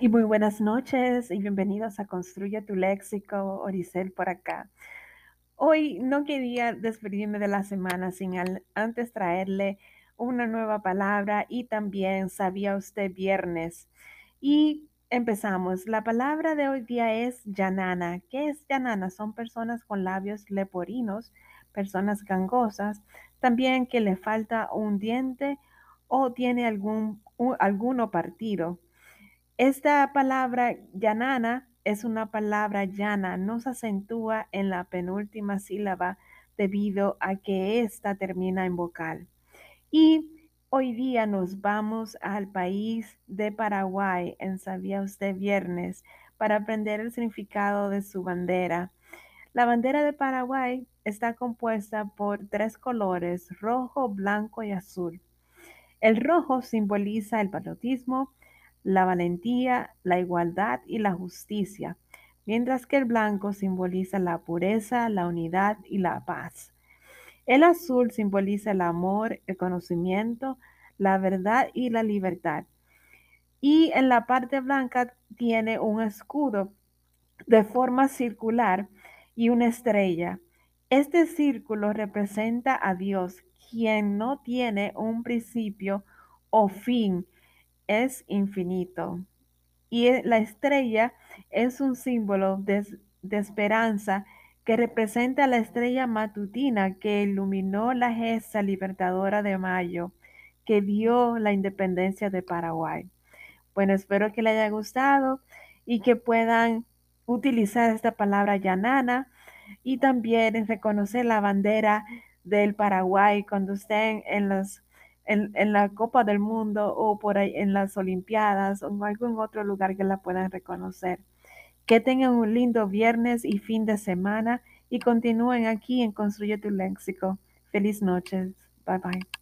Y muy buenas noches y bienvenidos a Construye tu Léxico, Oricel por acá. Hoy no quería despedirme de la semana sin antes traerle una nueva palabra y también sabía usted viernes. Y empezamos. La palabra de hoy día es yanana. ¿Qué es yanana? Son personas con labios leporinos, personas gangosas, también que le falta un diente o tiene algún, alguno partido. Esta palabra yanana es una palabra llana, no se acentúa en la penúltima sílaba debido a que ésta termina en vocal. Y hoy día nos vamos al país de Paraguay en Sabía Usted Viernes para aprender el significado de su bandera. La bandera de Paraguay está compuesta por tres colores, rojo, blanco y azul. El rojo simboliza el patriotismo, la valentía, la igualdad y la justicia, mientras que el blanco simboliza la pureza, la unidad y la paz. El azul simboliza el amor, el conocimiento, la verdad y la libertad. Y en la parte blanca tiene un escudo de forma circular y una estrella. Este círculo representa a Dios, quien no tiene un principio o fin, es infinito. Y e, la estrella es un símbolo de, esperanza que representa la estrella matutina que iluminó la gesta libertadora de mayo, que dio la independencia de Paraguay. Bueno, espero que les haya gustado y que puedan utilizar esta palabra llanana y también reconocer la bandera del Paraguay cuando estén en los en, la Copa del Mundo o por ahí en las Olimpiadas o en algún otro lugar que la puedan reconocer. Que tengan un lindo viernes y fin de semana y continúen aquí en Construye tu Léxico. Feliz noches. Bye bye.